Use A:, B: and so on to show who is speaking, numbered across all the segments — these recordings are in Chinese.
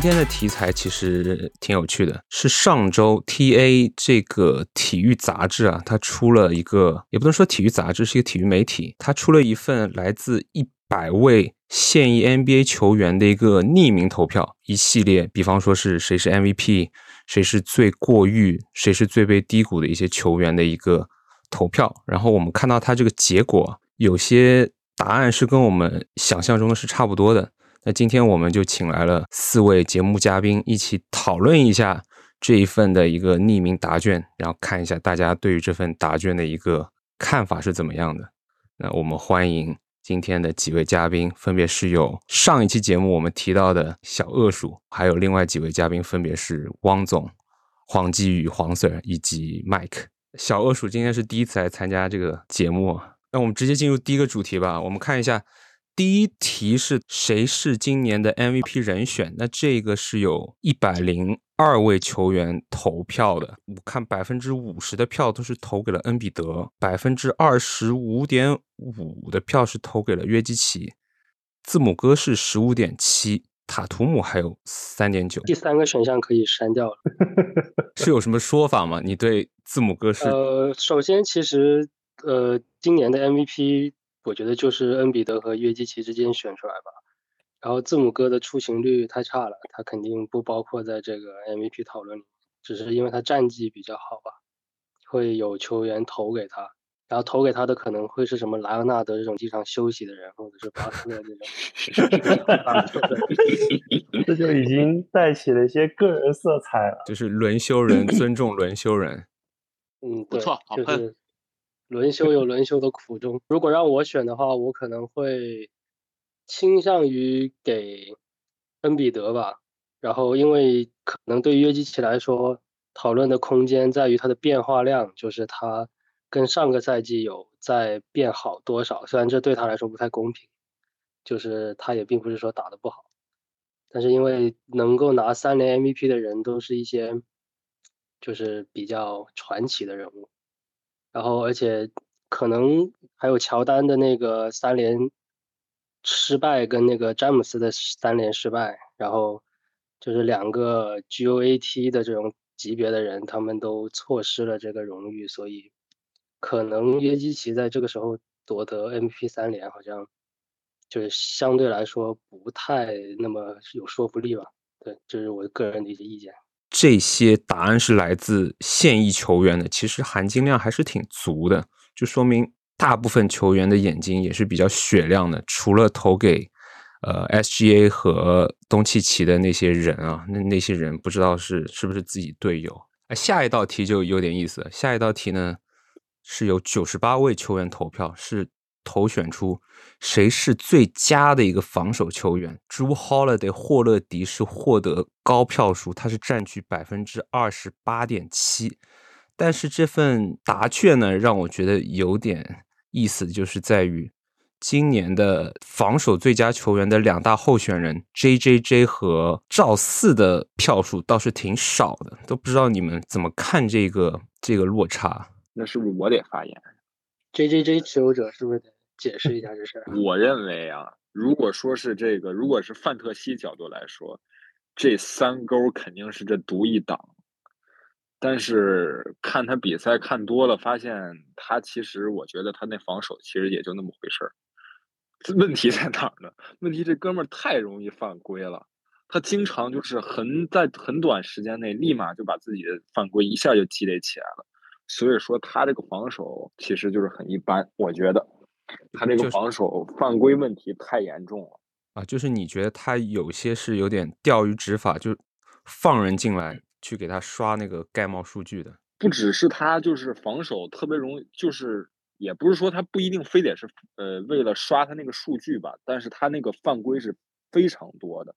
A: 今天的题材其实挺有趣的，是上周 T A 这个体育杂志啊，它出了一个，也不能说体育杂志，是一个体育媒体，它出了一份来自一百位现役 NBA 球员的一个匿名投票，一系列，比方说是谁是 MVP，谁是最过誉，谁是最被低估的一些球员的一个投票。然后我们看到它这个结果，有些答案是跟我们想象中的是差不多的。那今天我们就请来了四位节目嘉宾，一起讨论一下这一份的一个匿名答卷，然后看一下大家对于这份答卷的一个看法是怎么样的。那我们欢迎今天的几位嘉宾，分别是有上一期节目我们提到的小恶鼠，还有另外几位嘉宾，分别是汪总、黄继宇、黄 Sir 以及 Mike。小恶鼠今天是第一次来参加这个节目，那我们直接进入第一个主题吧。我们看一下。第一题是谁是今年的 MVP 人选？那这个是有一百零二位球员投票的，我看百分之五十的票都是投给了恩比德，百分之二十五点五的票是投给了约基奇，字母哥是十五点七，塔图姆还有三点九。
B: 第三个选项可以删掉了，
A: 是有什么说法吗？你对字母哥是？
B: 呃，首先其实呃，今年的 MVP。我觉得就是恩比德和约基奇之间选出来吧，然后字母哥的出勤率太差了，他肯定不包括在这个 MVP 讨论里，只是因为他战绩比较好吧，会有球员投给他，然后投给他的可能会是什么莱昂纳德这种经常休息的人，或者是巴特勒这种，
C: 这就已经带起了一些个人色彩了，
A: 就是轮休人，尊重轮休人，
B: 嗯，
D: 不错，
B: 就是。轮休有轮休的苦衷。如果让我选的话，我可能会倾向于给恩比德吧。然后，因为可能对约基奇来说，讨论的空间在于他的变化量，就是他跟上个赛季有在变好多少。虽然这对他来说不太公平，就是他也并不是说打得不好，但是因为能够拿三连 MVP 的人都是一些就是比较传奇的人物。然后，而且可能还有乔丹的那个三连失败，跟那个詹姆斯的三连失败，然后就是两个 GOAT 的这种级别的人，他们都错失了这个荣誉，所以可能约基奇在这个时候夺得 M P 三连，好像就是相对来说不太那么有说服力吧。对，这是我个人的一些意见。
A: 这些答案是来自现役球员的，其实含金量还是挺足的，就说明大部分球员的眼睛也是比较雪亮的。除了投给呃 SGA 和东契奇的那些人啊，那那些人不知道是是不是自己队友。下一道题就有点意思，下一道题呢是有九十八位球员投票，是。投选出谁是最佳的一个防守球员？Drew Holiday 霍勒迪是获得高票数，他是占据百分之二十八点七。但是这份答卷呢，让我觉得有点意思，就是在于今年的防守最佳球员的两大候选人 J.J.J 和赵四的票数倒是挺少的，都不知道你们怎么看这个这个落差？
D: 那是不是我得发言
B: ？J.J.J 持有者是不是得？解释一下这事儿。
D: 我认为啊，如果说是这个，如果是范特西角度来说，这三勾肯定是这独一档。但是看他比赛看多了，发现他其实，我觉得他那防守其实也就那么回事儿。问题在哪儿呢？问题这哥们儿太容易犯规了，他经常就是很在很短时间内立马就把自己的犯规一下就积累起来了。所以说他这个防守其实就是很一般，我觉得。他这个防守犯规问题太严重了
A: 啊！就是你觉得他有些是有点钓鱼执法，就放人进来去给他刷那个盖帽数据的。
D: 不只是他，就是防守特别容易，就是也不是说他不一定非得是呃为了刷他那个数据吧，但是他那个犯规是非常多的，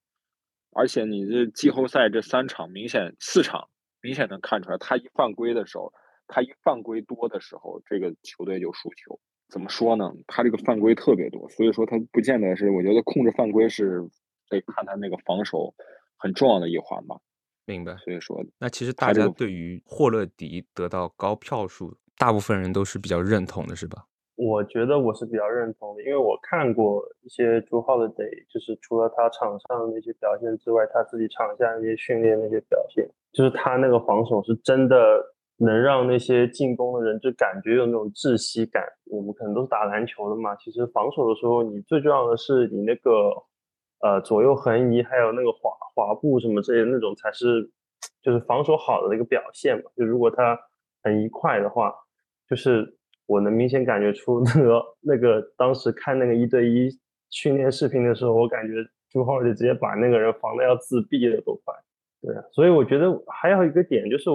D: 而且你这季后赛这三场明显四场明显能看出来，他一犯规的时候，他一犯规多的时候，这个球队就输球。怎么说呢？他这个犯规特别多，所以说他不见得是。我觉得控制犯规是得看他那个防守很重要的一环吧。
A: 明白。
D: 所以说，
A: 那其实大家对于霍勒迪得到高票数，大部分人都是比较认同的，是吧？
C: 我觉得我是比较认同的，因为我看过一些朱浩的 day，就是除了他场上的那些表现之外，他自己场下那些训练那些表现，就是他那个防守是真的能让那些进攻的人就感觉有那种窒息感。我们可能都是打篮球的嘛，其实防守的时候，你最重要的是你那个呃左右横移，还有那个滑滑步什么这些那种才是就是防守好的一个表现嘛。就如果他很一块的话，就是我能明显感觉出那个那个当时看那个一对一训练视频的时候，我感觉朱浩就直接把那个人防的要自闭了都快。对啊，所以我觉得还有一个点就是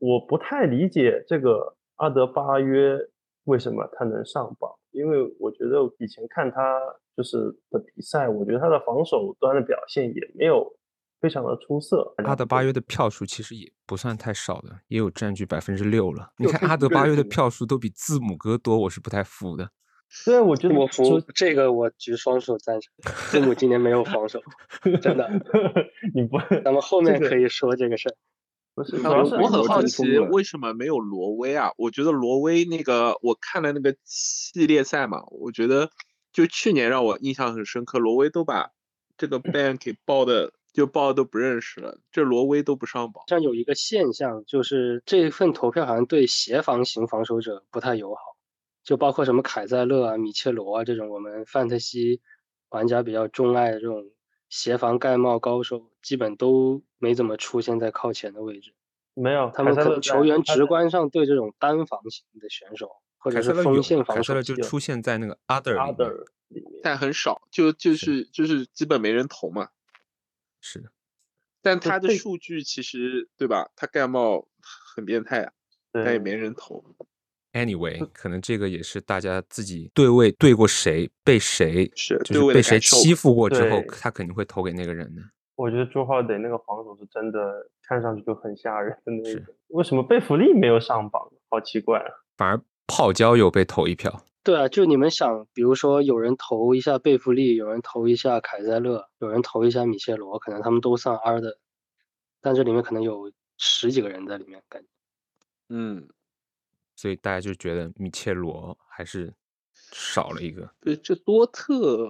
C: 我不太理解这个阿德巴约为什么他能上榜，因为我觉得以前看他就是的比赛，我觉得他的防守端的表现也没有。非常的出色。
A: 阿德巴约的票数其实也不算太少的，也有占据百分之六了。你看阿德巴约的票数都比字母哥多，我是不太服的。
C: 对，我觉得
B: 我服这个，我举双手赞成。字母今年没有防守，真的。
C: 你不，
B: 咱们后面可以说这个事儿。
C: 不是，
E: 我很好奇为什么没有罗威啊？我觉得罗威那个，我看了那个系列赛嘛，我觉得就去年让我印象很深刻，罗威都把这个 ban 给爆的。就报都不认识了，这罗威都不上榜。
B: 像有一个现象，就是这份投票好像对协防型防守者不太友好，就包括什么凯塞勒啊、米切罗啊这种我们范特西玩家比较钟爱的这种协防盖帽高手，基本都没怎么出现在靠前的位置。
C: 没有，
B: 他们可能球员直观上对这种单防型的选手或者是锋线防守，
A: 就出现在那个 other
C: other
A: 里面，
E: 但很少，就就是就是基本没人投嘛。
A: 是的，
E: 但他的数据其实对吧？他盖帽很变态啊，但也没人投。
A: Anyway，可能这个也是大家自己对位对过谁，被谁
E: 是
A: 就是被谁欺负过之后，他肯定会投给那个人的。
C: 我觉得朱浩得那个防守是真的，看上去就很吓人的那种。为什么贝弗利没有上榜？好奇怪啊！
A: 反而泡椒有被投一票。
B: 对啊，就你们想，比如说有人投一下贝弗利，有人投一下凯塞勒，有人投一下米切罗，可能他们都上 R 的，但这里面可能有十几个人在里面，感觉。
E: 嗯，
A: 所以大家就觉得米切罗还是少了一个。
E: 对，这多特，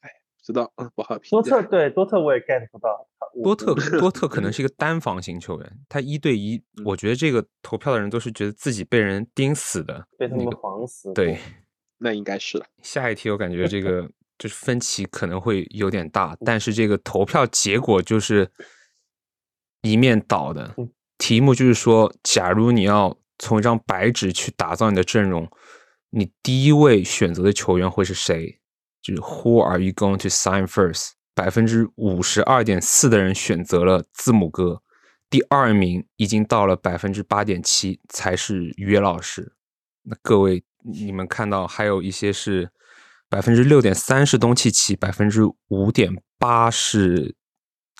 E: 哎，不知道，嗯，不好评
C: 多特对多特我也 get 不到。
A: 多特多特可能是一个单防型球员，他一对一，我觉得这个投票的人都是觉得自己被人盯死的，
C: 被他们防死。
A: 对。
E: 那应该是了。
A: 下一题我感觉这个 就是分歧可能会有点大，但是这个投票结果就是一面倒的。题目就是说，假如你要从一张白纸去打造你的阵容，你第一位选择的球员会是谁？就是 Who are you going to sign first？百分之五十二点四的人选择了字母哥，第二名已经到了百分之八点七，才是约老师。那各位。你们看到还有一些是百分之六点三是东契奇，百分之五点八是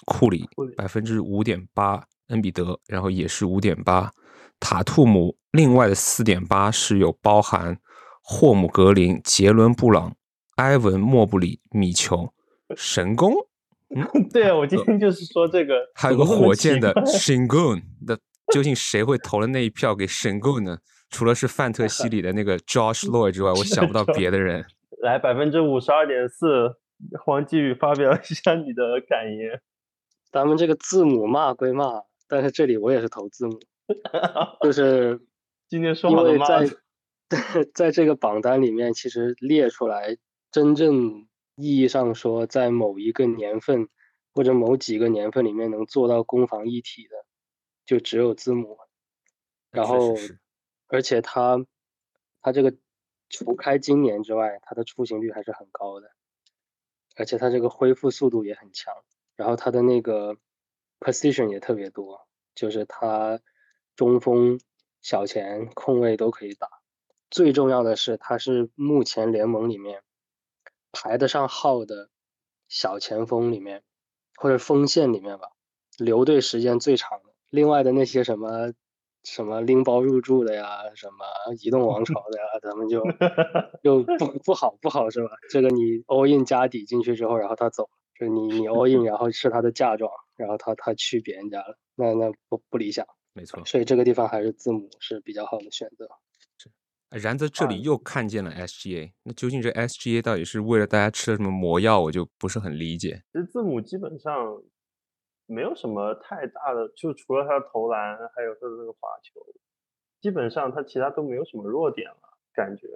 A: 库里，百分之五点八恩比德，然后也是五点八塔图姆。另外的四点八是有包含霍姆格林、杰伦布朗、埃文莫布里、米球、神功。
C: 嗯，对啊，我今天就是说这个，
A: 还有个火箭的 Shingun 的，究竟谁会投了那一票给 Shingun 呢？除了是范特西里的那个 Josh Lloyd 之外，我想不到别的人。
C: 来，百分之五十二点四，黄继宇发表一下你的感言。
B: 咱们这个字母骂归骂，但是这里我也是投字母，就是
C: 今天说好的骂。
B: 在 在这个榜单里面，其实列出来真正意义上说，在某一个年份或者某几个年份里面能做到攻防一体的，就只有字母。然后。而且他，他这个除开今年之外，他的出勤率还是很高的，而且他这个恢复速度也很强，然后他的那个 position 也特别多，就是他中锋、小前、控卫都可以打。最重要的是，他是目前联盟里面排得上号的小前锋里面，或者锋线里面吧，留队时间最长的。另外的那些什么。什么拎包入住的呀，什么移动王朝的呀，咱们就 就不不好不好是吧？这个你 all in 加底进去之后，然后他走，就你你 all in，然后是他的嫁妆，然后他他去别人家了，那那不不理想。
A: 没错，
B: 所以这个地方还是字母是比较好的选择。
A: 是然则这里又看见了 SGA，那究竟这 SGA 到底是为了大家吃了什么魔药，我就不是很理解。
C: 其实字母基本上没有什么太大的，就除了他的投篮，还有他的那个罚球，基本上他其他都没有什么弱点了，感觉。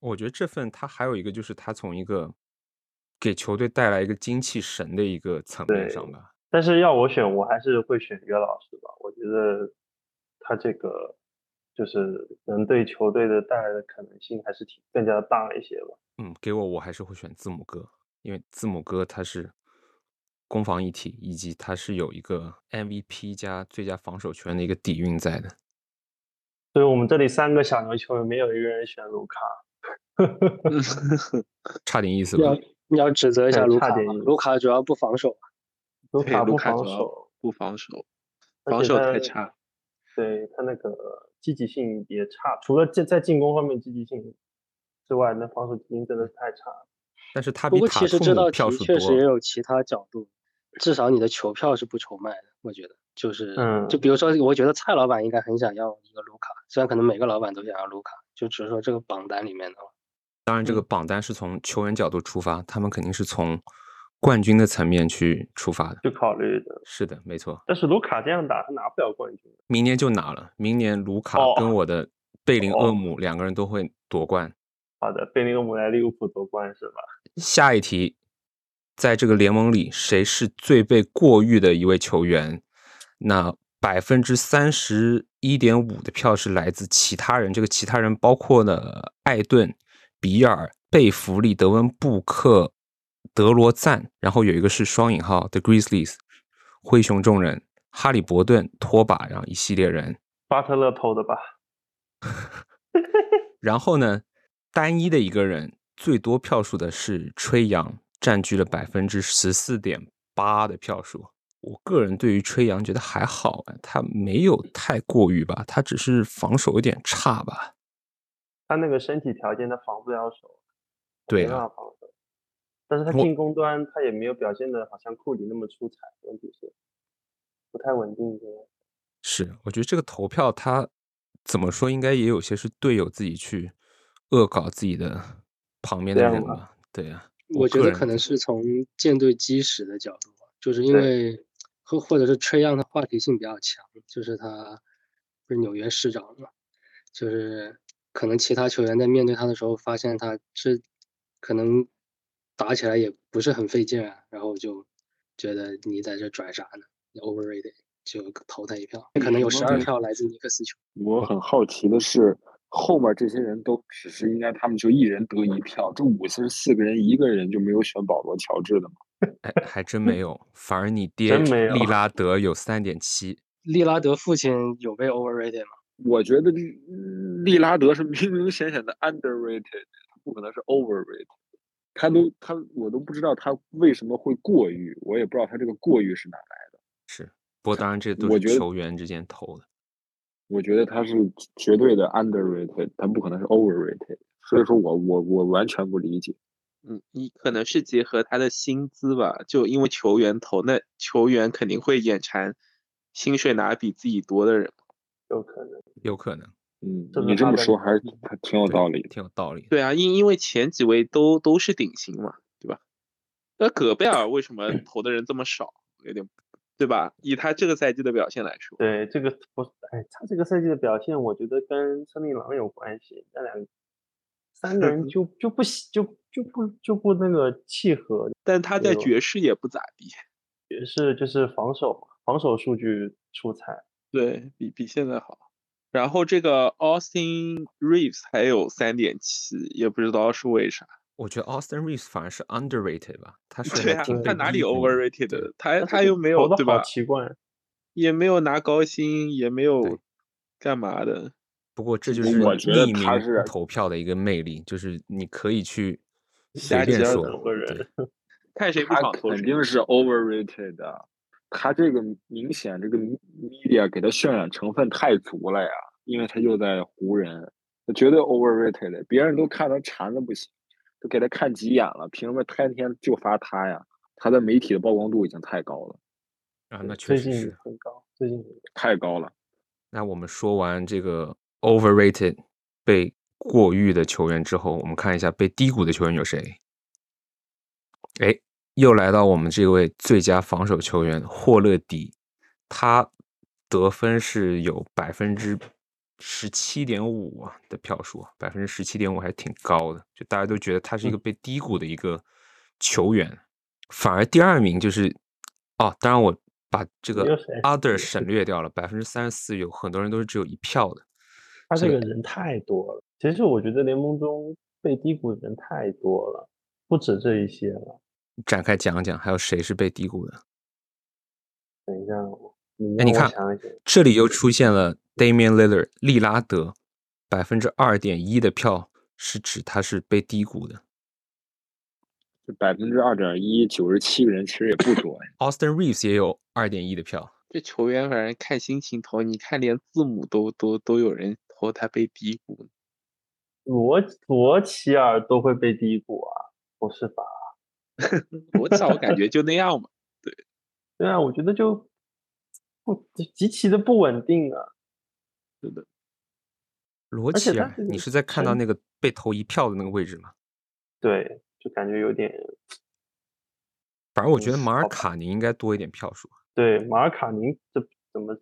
A: 我觉得这份他还有一个就是他从一个给球队带来一个精气神的一个层面上吧。
C: 但是要我选，我还是会选约老师吧。我觉得他这个就是能对球队的带来的可能性还是挺更加大一些吧。
A: 嗯，给我我还是会选字母哥，因为字母哥他是攻防一体，以及他是有一个 MVP 加最佳防守权的一个底蕴在的。
C: 所以我们这里三个小牛球员没有一个人选卢卡。
A: 差点意思吧？
B: 要要指责一下卢卡，
C: 点
B: 卢卡主要不防守，
C: 卢卡不
E: 防
C: 守，
E: 不防守，防守太差。
C: 对他那个积极性也差，除了在在进攻方面积极性之外，那防守积极性真的是太差。
A: 但是他
B: 不过其实这道
A: 题
B: 确实也有其他角度，至少你的球票是不愁卖的，我觉得就是，
C: 嗯，
B: 就比如说，我觉得蔡老板应该很想要一个卢卡，虽然可能每个老板都想要卢卡，就只是说这个榜单里面的话。
A: 当然，这个榜单是从球员角度出发，他们肯定是从冠军的层面去出发的，
C: 去考虑的。
A: 是的，没错。
C: 但是卢卡这样打，他拿不了冠军。
A: 明年就拿了，明年卢卡跟我的贝林厄姆两个人都会夺冠。
C: 好的，贝林厄姆来利物浦夺冠是吧？
A: 下一题，在这个联盟里，谁是最被过誉的一位球员？那百分之三十一点五的票是来自其他人，这个其他人包括了艾顿。比尔、贝弗利、德文、布克、德罗赞，然后有一个是双引号 The Grizzlies，灰熊众人、哈利伯顿、托把，然后一系列人。
C: 巴特勒投的吧？
A: 然后呢，单一的一个人最多票数的是吹杨，占据了百分之十四点八的票数。我个人对于吹杨觉得还好，他没有太过于吧，他只是防守有点差吧。
C: 他那个身体条件，他防不了手，
A: 对，
C: 没办法防守。但是他进攻端他也没有表现的好像库里那么出彩，问题是不太稳定。
A: 是，我觉得这个投票他怎么说，应该也有些是队友自己去恶搞自己的旁边的人吧？对呀，
B: 我觉得可能是从舰队基石的角度，就是因为或或者是吹样的话题性比较强，就是他不是纽约市长嘛，就是。可能其他球员在面对他的时候，发现他是可能打起来也不是很费劲啊，然后就觉得你在这拽啥呢？你 overrated，就投他一票。可能有十二票来自尼克斯球。
D: 我很好奇的是，后面这些人都只是应该他们就一人得一票，这五十四个人一个人就没有选保罗乔治的吗？
A: 哎，还真没有，反而你爹利拉德有三点七。
B: 利拉德父亲有被 overrated 吗？
D: 我觉得利拉德是明明显显的 underrated，他不可能是 overrated。他都他我都不知道他为什么会过誉，我也不知道他这个过誉是哪来的。
A: 是，不过当然这都是球员之间投的。
D: 我觉得他是绝对的 underrated，他不可能是 overrated。所以说我我我完全不理解。
E: 嗯，你可能是结合他的薪资吧，就因为球员投，那球员肯定会眼馋薪水拿比自己多的人。
C: 有可能，
A: 有可能，
D: 嗯，你这么说还是还挺有道理，
A: 挺有道理。
E: 对啊，因因为前几位都都是顶薪嘛，对吧？那戈贝尔为什么投的人这么少？有点，对吧？以他这个赛季的表现来说，
C: 对这个不，哎，他这个赛季的表现，我觉得跟森林狼有关系。那两三个人就 就不就就不就不那个契合。
E: 但他在爵士也不咋地，
C: 爵士就是防守防守数据出彩。
E: 对比比现在好，然后这个 Austin Reeves 还有三点七，也不知道是为啥。
A: 我觉得 Austin Reeves 反而是 underrated 吧，他是
E: 对啊，他哪里 overrated？他他又没有对吧？
C: 奇怪，
E: 也没有拿高薪，也没有干嘛的。
A: 不过这就是匿名投票的一个魅力，就是你可以去随便说，
E: 看谁不爽，
D: 肯定是 overrated 的。他这个明显，这个 media 给他渲染成分太足了呀，因为他又在湖人，他绝对 overrated，别人都看他馋的不行，都给他看急眼了，凭什么天天就发他呀？他的媒体的曝光度已经太高了
A: 啊，那确实是
C: 很高，最近
D: 太高了。
A: 那我们说完这个 overrated 被过誉的球员之后，我们看一下被低估的球员有谁。哎，又来到我们这位最佳防守球员霍勒迪，他得分是有百分之十七点五啊的票数，百分之十七点五还挺高的，就大家都觉得他是一个被低估的一个球员。反而第二名就是哦，当然我把这个 other 省略掉了，百分之三十四有很多人都是只有一票的。
C: 他这个人太多了，其实我觉得联盟中被低估的人太多了，不止这一些了。
A: 展开讲讲，还有谁是被低估的？
C: 等一下，
A: 哎，你看，这里又出现了 Damian Lillard 利拉德，百分之二点一的票是指他是被低估的。
D: 这百分之二点一，九十七个人其实也不多呀。
A: Austin Reeves 也有二点一的票。
E: 这球员反正看心情投，你看连字母都都都有人投他被低估。
C: 罗罗齐尔都会被低估啊？不是吧？
E: 我操，我感觉就那样嘛。对，
C: 对啊，我觉得就不极其的不稳定啊。
E: 是的，
A: 罗齐尔，你是在看到那个被投一票的那个位置吗？
C: 对，就感觉有点。
A: 反正我觉得马尔卡宁应该多一点票数。
C: 对，马尔卡宁这怎么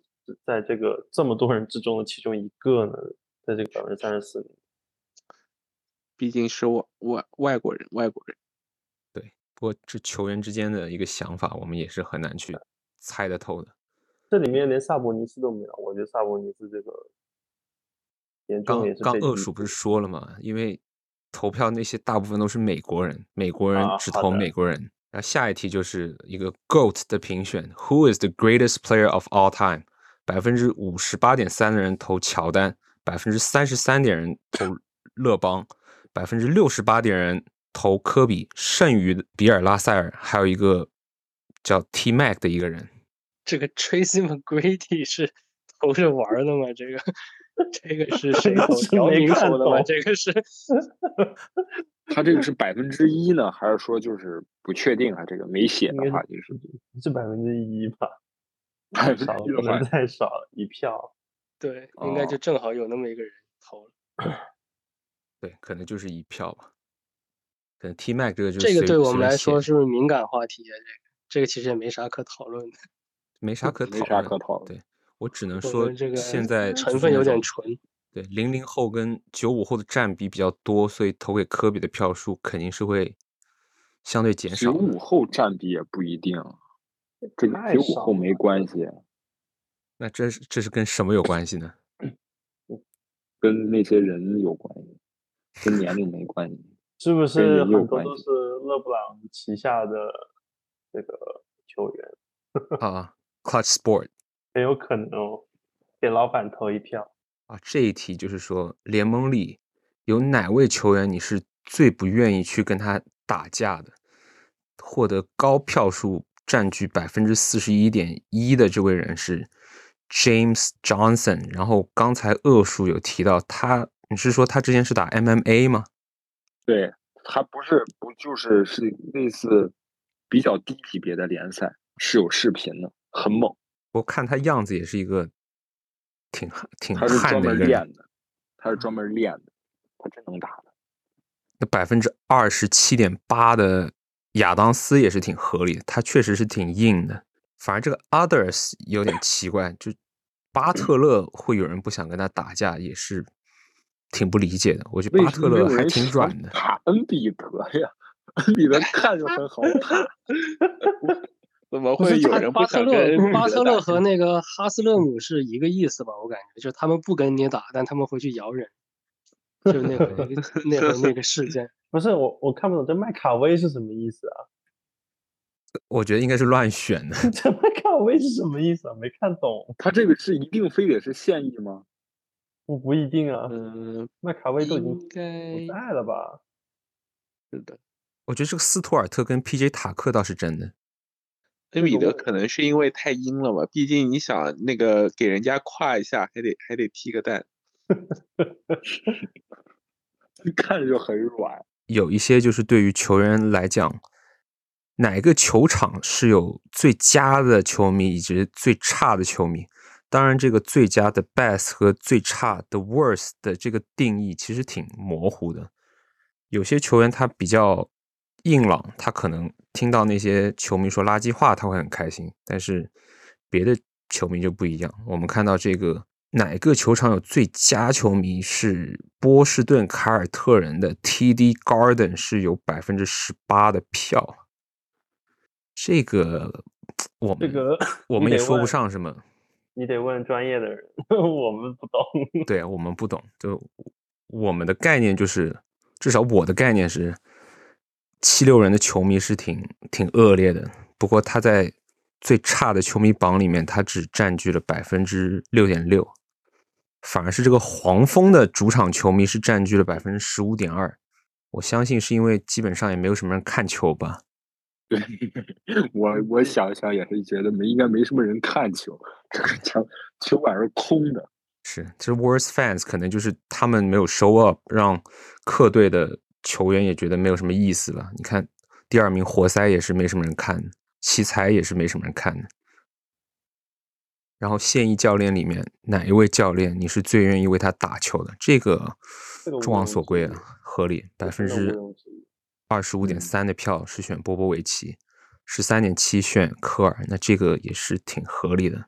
C: 在这个这么多人之中的其中一个呢？在这个百分之三十四里，
E: 毕竟是外外外国人，外国人。
A: 不过，这球员之间的一个想法，我们也是很难去猜得透的。
C: 这里面连萨博尼斯都没有，我觉得萨博尼斯这个
A: 刚刚恶鼠不是说了吗？因为投票那些大部分都是美国人，美国人只投美国人。然后下一题就是一个 GOAT 的评选，Who is the greatest player of all time？百分之五十八点三的人投乔丹，百分之三十三点人投勒邦，百分之六十八点人。投科比，剩余比尔拉塞尔，还有一个叫 T Mac 的一个人。
B: 这个 Tracy McGrady 是投着玩的吗？这个这个是谁投？姚明投的吗？这个是
D: 他这个是百分之一呢，还是说就是不确定啊？这个没写的话就是
C: 是百分之一吧？
D: 太少了，
C: 不能太少了，一票。
B: 对，应该就正好有那么一个人投了。
A: 对，可能就是一票吧。可能 T Mac 这个就
B: 这个对我们来说是不是敏感话题啊？这个这个其实也没啥可讨论的，
A: 没啥可
D: 没啥可讨论。
A: 对我只能说，
B: 这个
A: 现在
B: 成分有点纯。
A: 对，零零后跟九五后的占比比较多，所以投给科比的票数肯定是会相对减少。九
D: 五后占比也不一定，这个九五后没关系。
A: 那这是这是跟什么有关系呢？
D: 跟那些人有关系，跟年龄没关系。
C: 是不是很多都是勒布朗旗下的这个球员
A: 啊？Clutch Sport
C: 很有可能哦，给老板投一票
A: 啊！这一题就是说，联盟里有哪位球员你是最不愿意去跟他打架的？获得高票数、占据百分之四十一点一的这位人是 James Johnson。然后刚才恶叔有提到他，你是说他之前是打 MMA 吗？
D: 对他不是不就是是类似比较低级别的联赛是有视频的，很猛。
A: 我看他样子也是一个挺挺
D: 他是专门练的，他是专门练的，他真能打的。
A: 那百分之二十七点八的亚当斯也是挺合理的，他确实是挺硬的。反而这个 others 有点奇怪，就巴特勒会有人不想跟他打架，也是。挺不理解的，我觉得巴特勒还挺软的。
D: 打恩比德呀，恩比德看着很好打，
E: 怎么会有人
B: 巴特勒？巴特勒和那个哈斯勒姆是一个意思吧？我感觉就是他们不跟你打，但他们会去咬人。就那个 那个那个事件，
C: 不是我我看不懂这麦卡威是什么意思啊？
A: 我觉得应该是乱选的。
C: 这麦卡威是什么意思啊？没看懂。
D: 他这个是一定非得是现役吗？
C: 不不一定啊，
E: 嗯，
C: 麦卡威都已经
E: 不在
C: 了吧？
E: 是的，
A: 我觉得这个斯图尔特跟 P.J. 塔克倒是真的。
E: 恩比德可能是因为太阴了吧？毕竟你想那个给人家夸一下，还得还得踢个蛋，
D: 看着就很软。
A: 有一些就是对于球员来讲，哪个球场是有最佳的球迷以及最差的球迷？当然，这个最佳的 best 和最差的 worst 的这个定义其实挺模糊的。有些球员他比较硬朗，他可能听到那些球迷说垃圾话，他会很开心。但是别的球迷就不一样。我们看到这个哪个球场有最佳球迷是波士顿凯尔特人的 TD Garden 是有百分之十八的票。这个 我们
C: 这个
A: 我们也说不上什么。
C: 你得问专业的人，我们不懂。
A: 对我们不懂，就我们的概念就是，至少我的概念是，七六人的球迷是挺挺恶劣的。不过他在最差的球迷榜里面，他只占据了百分之六点六，反而是这个黄蜂的主场球迷是占据了百分之十五点二。我相信是因为基本上也没有什么人看球吧。
D: 对 我，我想想也是觉得没应该没什么人看球，这个球球馆是空的。
A: 是，其实 worst fans 可能就是他们没有 show up，让客队的球员也觉得没有什么意思了。你看，第二名活塞也是没什么人看，奇才也是没什么人看的。然后现役教练里面哪一位教练你是最愿意为他打球的？这个众望所归啊，合理，百分之。二十五点三的票是选波波维奇，十三点七选科尔，那这个也是挺合理的。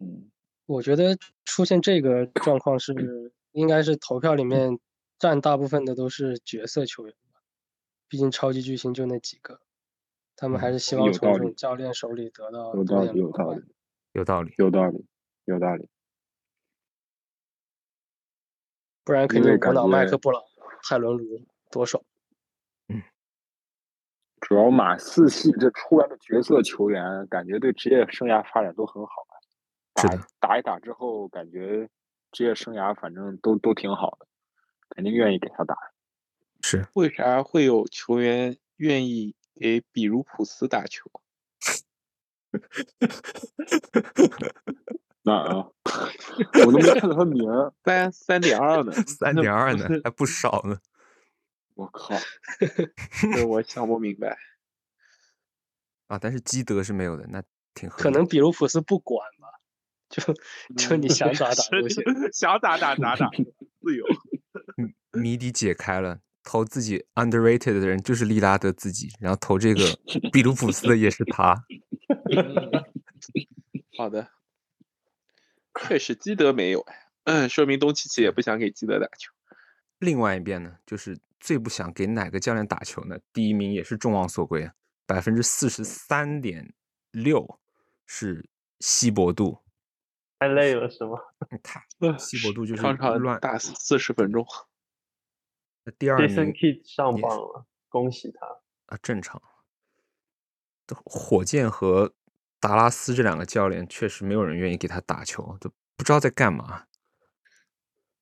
B: 嗯，我觉得出现这个状况是应该是投票里面占大部分的都是角色球员吧，毕竟超级巨星就那几个，他们还是希望从这种教练手里得到
D: 有道理，有道理，
A: 有道理，
D: 有道理，有道理，
B: 不然肯定无脑麦克布朗、泰伦卢多爽。
D: 主要马四系这出来的角色球员，感觉对职业生涯发展都很好。
A: 是的，
D: 打一打之后，感觉职业生涯反正都都挺好的，肯定愿意给他打。
A: 是，
E: 为啥会有球员愿意给比如普斯打球？
D: 哪啊？我都没看到他名。
E: 三三点二呢？
A: 三点二呢？还不少呢。
D: 我靠，
E: 这我想不明白
A: 啊！但是基德是没有的，那挺
B: 可能比卢普斯不管吧，就就你想咋打都行，
E: 想咋打咋打，自由。
A: 谜底解开了，投自己 underrated 的人就是利拉德自己，然后投这个比卢普斯的也是他。
E: 好的，确实基德没有，嗯，说明东契奇也不想给基德打球。
A: 另外一边呢，就是最不想给哪个教练打球呢？第一名也是众望所归，百分之四十三点六是西伯杜，
C: 太累了是吗？
A: 太西伯杜 就是
E: 乱打四十分钟。
A: 那第二名
C: Kid 上榜了，恭喜他
A: 啊！正常。火箭和达拉斯这两个教练确实没有人愿意给他打球，都不知道在干嘛。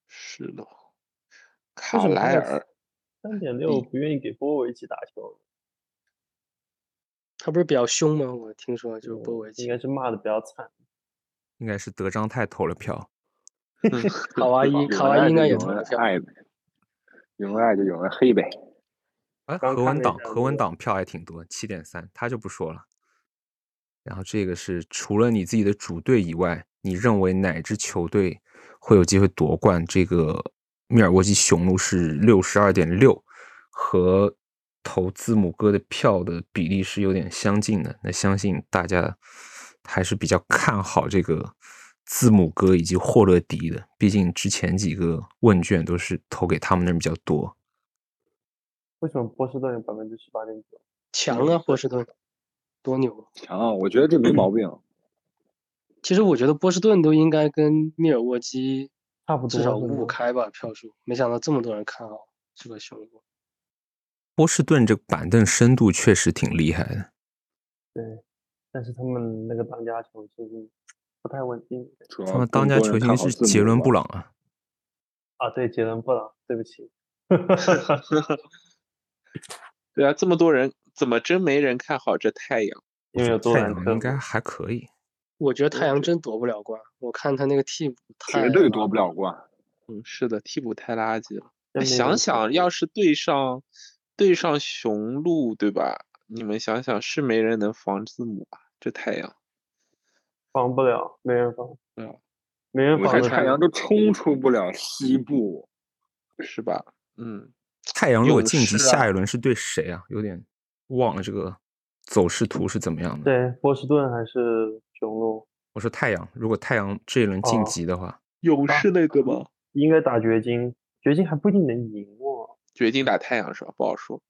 E: 是的。卡莱尔
C: 三点六不愿意给波维奇打球，
B: 他不是比较凶吗？我听说就是波维奇
C: 应该是骂的比较惨，
A: 应该是德章泰投了票，
B: 卡哇伊卡哇伊应该也投了票，
D: 有人爱就有人黑呗。
A: 哎，何文党何文党票还挺多，七点三，他就不说了。然后这个是除了你自己的主队以外，你认为哪支球队会有机会夺冠？这个。密尔沃基雄鹿是六十二点六，和投字母哥的票的比例是有点相近的。那相信大家还是比较看好这个字母哥以及霍勒迪的，毕竟之前几个问卷都是投给他们那比较多。
C: 为什么波士顿有百分之十八点九？
B: 强啊，波士顿多牛！
D: 强啊，我觉得这没毛病。
B: 其实我觉得波士顿都应该跟密尔沃基。
C: 差不多，
B: 至少五五开吧票数。没想到这么多人看好这个雄鹿。
A: 波士顿这个板凳深度确实挺厉害的。
C: 对，但是他们那个当家球星不太稳定。
A: 他们当家球星是杰伦布朗啊。
C: 啊，对，杰伦布朗，对不起。
E: 对啊，这么多人，怎么真没人看好这太阳？
C: 因为有多兰
A: 特，应该还可以。
B: 我觉得太阳真夺不了冠，我看他那个替补
D: 绝对夺不了冠。
E: 嗯，是的，替补太垃圾了。想想要是对上对上雄鹿，对吧？你们想想，是没人能防字母吧？这太阳
C: 防不了，没人防。
D: 嗯，
C: 没人防。
D: 太阳都冲出不了西部，
E: 是吧？嗯，
A: 太阳如果晋级下一轮是对谁啊？有点忘了这个走势图是怎么样的。
C: 对，波士顿还是雄鹿？
A: 我说太阳，如果太阳这一轮晋级的话，
E: 勇士那个吗？
C: 应该打掘金，掘金还不一定能赢哦。
E: 掘金打太阳是吧？不好说。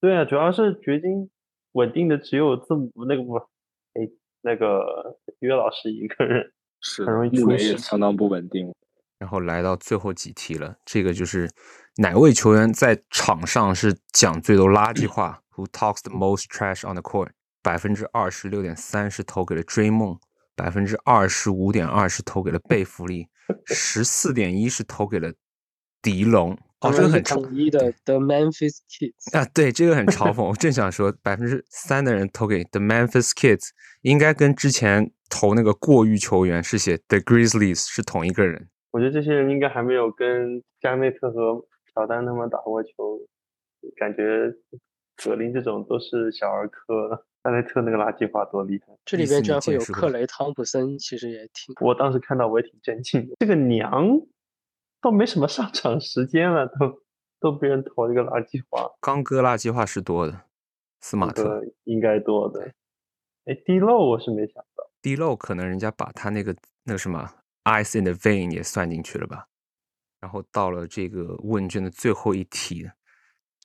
C: 对啊，主要是掘金稳定的只有字母那个不，哎，那个约老师一个人，
D: 是
C: 很容易出事，
D: 相当不稳定。
A: 然后来到最后几题了，这个就是哪位球员在场上是讲最多垃圾话？Who talks the most trash on the court？百分之二十六点三是投给了追梦。百分之二十五点二是投给了贝弗利，十四点一是投给了迪龙。哦，这个很
B: 统一的 The Memphis Kids
A: 啊，对，这个很嘲讽。我正想说，百分之三的人投给 The Memphis Kids，应该跟之前投那个过誉球员是写 The Grizzlies 是同一个人。
C: 我觉得这些人应该还没有跟加内特和乔丹他们打过球，感觉格林这种都是小儿科。加内特那个垃圾话多厉害！
B: 这里边居然会有克雷汤普森，其实也挺……
C: 我当时看到我也挺震惊。这个娘都没什么上场时间了，都都被人投一个垃圾话。
A: 刚哥垃圾话是多的，斯马特
C: 应该多的。哎，低漏我是没想到，
A: 低漏可能人家把他那个那个什么 ice in the vein 也算进去了吧？然后到了这个问卷的最后一题，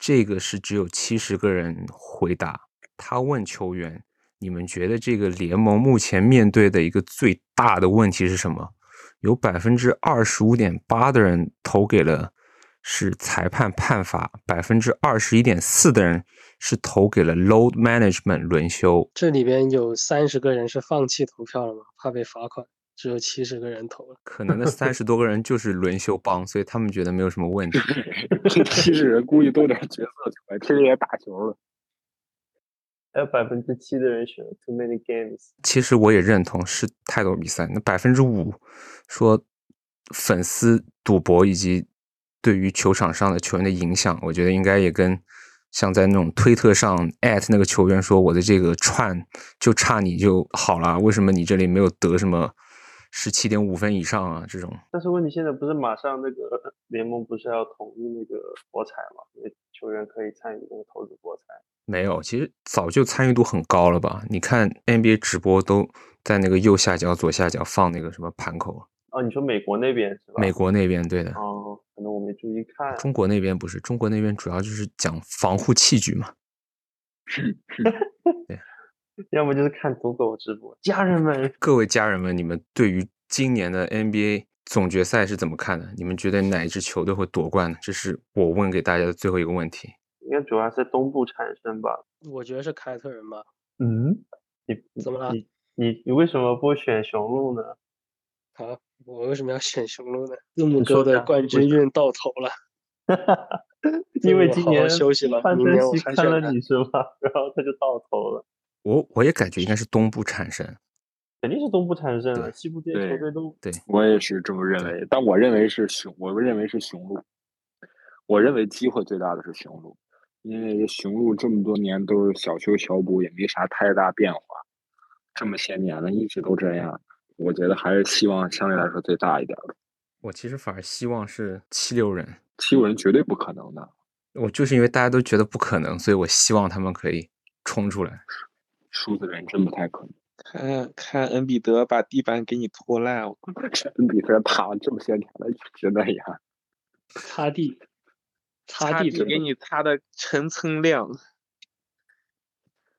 A: 这个是只有七十个人回答。他问球员：“你们觉得这个联盟目前面对的一个最大的问题是什么？”有百分之二十五点八的人投给了是裁判判罚，百分之二十一点四的人是投给了 load management 轮休。
B: 这里边有三十个人是放弃投票了吗？怕被罚款？只有七十个人投了。
A: 可能那三十多个人就是轮休帮，所以他们觉得没有什么问题。
D: 这七十人估计都点角色球，平时也打球了。
C: 还有百分之七的人选 too many games。
A: 其实我也认同是太多比赛。那百分之五说粉丝赌博以及对于球场上的球员的影响，我觉得应该也跟像在那种推特上艾特那个球员说我的这个串就差你就好了，为什么你这里没有得什么十七点五分以上啊？这种。
C: 但是问题现在不是马上那个 联盟不是要统一那个博彩嘛？因为球员可以参与那个投资博彩。
A: 没有，其实早就参与度很高了吧？你看 NBA 直播都在那个右下角、左下角放那个什么盘口。
C: 哦，你说美国那边是吧？
A: 美国那边对的。
C: 哦，可能我没注意看。
A: 中国那边不是，中国那边主要就是讲防护器具嘛。对，
C: 要么就是看土狗直播。家人们，
A: 各位家人们，你们对于今年的 NBA 总决赛是怎么看的？你们觉得哪一支球队会夺冠呢？这是我问给大家的最后一个问题。
C: 应该主要在东部产生吧？
B: 我觉得是凯尔特人吧。
C: 嗯，
B: 你怎么了？
C: 你你你为什么不选雄鹿呢？
B: 啊，我为什么要选雄鹿呢？字母哥的冠军运到头了。
C: 哈哈，因为今年
B: 休息了，
C: 范
B: 明年我
C: 看了你是吧？然后他就到头了。
A: 我我也感觉应该是东部产生，
C: 肯定是东部产生了。西部这些球队都
A: 对，
D: 我也是这么认为。但我认为是雄，我认为是雄鹿。我认为机会最大的是雄鹿。因为雄鹿这么多年都是小修小补，也没啥太大变化。这么些年了，一直都这样。我觉得还是希望相对来说最大一点的。
A: 我其实反而希望是七六人，
D: 七六人绝对不可能的。
A: 我就是因为大家都觉得不可能，所以我希望他们可以冲出来。
D: 输的人真不太可能。
E: 看看恩比德把地板给你拖烂，
D: 恩比德躺了这么些年了，一直那样
B: 擦地。
E: 擦地给你擦的层层亮，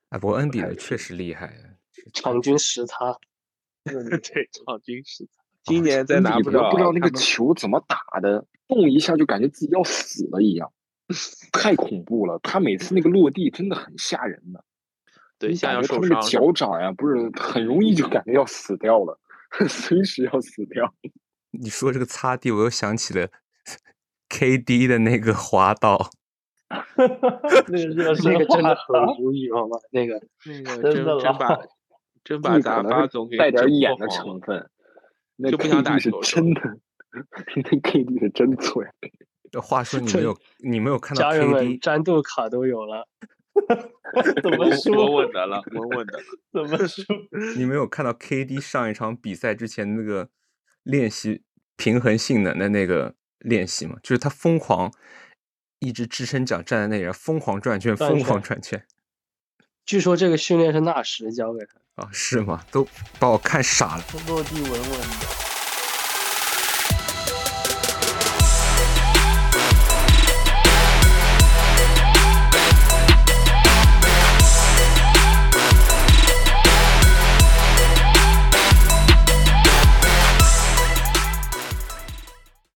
A: 哎，不过恩比德确实厉害，
B: 场均十擦，
E: 对，场均十擦。今年再拿不
D: 到，不知道那个球怎么打的，动一下就感觉自己要死了一样，太恐怖了。他每次那个落地真的很吓人的，
E: 对，
D: 感觉他那个脚掌呀，不是很容易就感觉要死掉了，随时要死掉。
A: 你说这个擦地，我又想起了。K.D. 的那个滑倒，
C: 那个
B: 那个真的很无语，好吗？那个
E: 那个真的真把真把咱巴总给
D: 带点演的成分，
E: 就不想打
D: 是真的，那 K.D. 是真脆。
A: 这话说你没有你没有看到
B: 家人们战斗卡都有了，
C: 怎么输？
E: 稳稳的了，稳稳的。
C: 怎么输？
A: 你没有看到 KD 上一场比赛之前那个练习平衡性能的那个练习吗？就是他疯狂一只支撑脚站在那里，疯狂转圈，疯狂转圈。
B: 据说这个训练是纳什教给他。
A: 啊，是吗？都把我看傻了。
C: 落地稳稳的。